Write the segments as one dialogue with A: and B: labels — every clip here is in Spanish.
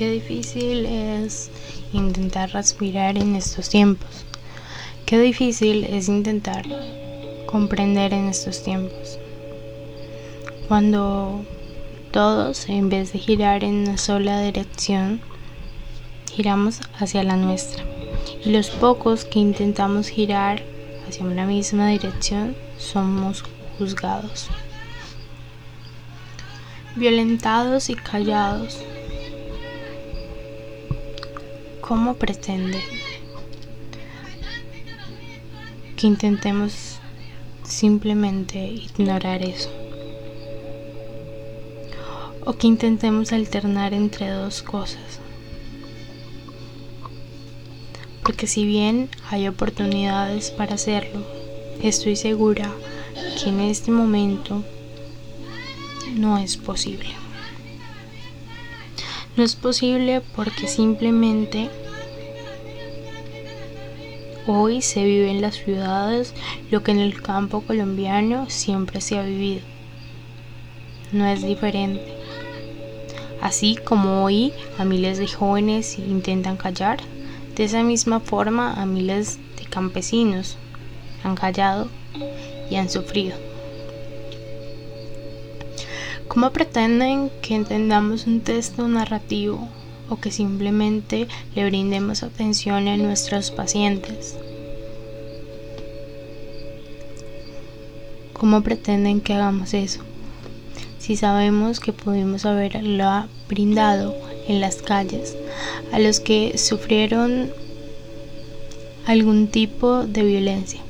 A: Qué difícil es intentar respirar en estos tiempos. Qué difícil es intentar comprender en estos tiempos. Cuando todos, en vez de girar en una sola dirección, giramos hacia la nuestra. Y los pocos que intentamos girar hacia una misma dirección somos juzgados. Violentados y callados. ¿Cómo pretende que intentemos simplemente ignorar eso? O que intentemos alternar entre dos cosas. Porque si bien hay oportunidades para hacerlo, estoy segura que en este momento no es posible. No es posible porque simplemente hoy se vive en las ciudades lo que en el campo colombiano siempre se ha vivido. No es diferente. Así como hoy a miles de jóvenes intentan callar, de esa misma forma a miles de campesinos han callado y han sufrido. ¿Cómo pretenden que entendamos un texto narrativo o que simplemente le brindemos atención a nuestros pacientes? ¿Cómo pretenden que hagamos eso? Si sabemos que pudimos haberlo brindado en las calles a los que sufrieron algún tipo de violencia.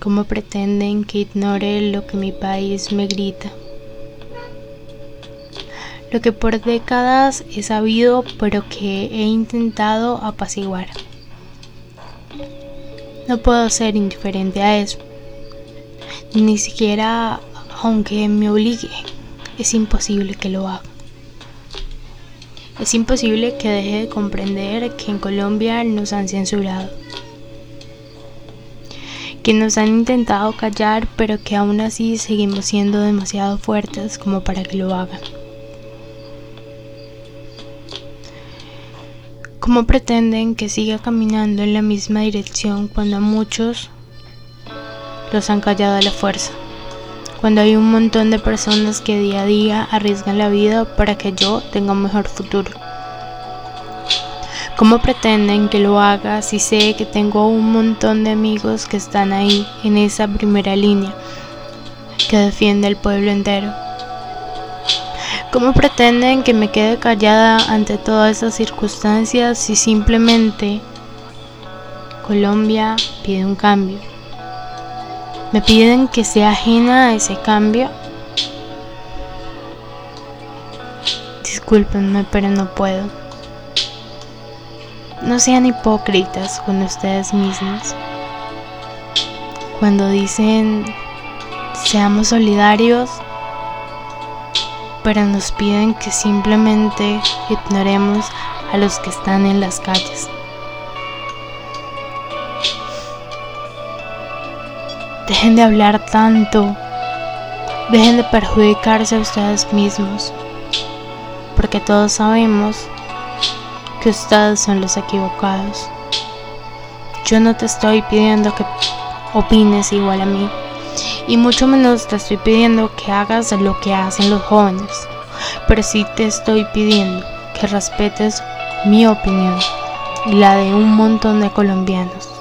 A: ¿Cómo pretenden que ignore lo que mi país me grita? Lo que por décadas he sabido pero que he intentado apaciguar. No puedo ser indiferente a eso. Ni siquiera aunque me obligue. Es imposible que lo haga. Es imposible que deje de comprender que en Colombia nos han censurado que nos han intentado callar, pero que aún así seguimos siendo demasiado fuertes como para que lo hagan. ¿Cómo pretenden que siga caminando en la misma dirección cuando a muchos los han callado a la fuerza? Cuando hay un montón de personas que día a día arriesgan la vida para que yo tenga un mejor futuro. ¿Cómo pretenden que lo haga si sé que tengo un montón de amigos que están ahí en esa primera línea que defiende el pueblo entero? ¿Cómo pretenden que me quede callada ante todas esas circunstancias si simplemente Colombia pide un cambio? ¿Me piden que sea ajena a ese cambio? Discúlpenme, pero no puedo. No sean hipócritas con ustedes mismos. Cuando dicen seamos solidarios, pero nos piden que simplemente ignoremos a los que están en las calles. Dejen de hablar tanto. Dejen de perjudicarse a ustedes mismos. Porque todos sabemos que ustedes son los equivocados. Yo no te estoy pidiendo que opines igual a mí, y mucho menos te estoy pidiendo que hagas lo que hacen los jóvenes, pero sí te estoy pidiendo que respetes mi opinión y la de un montón de colombianos.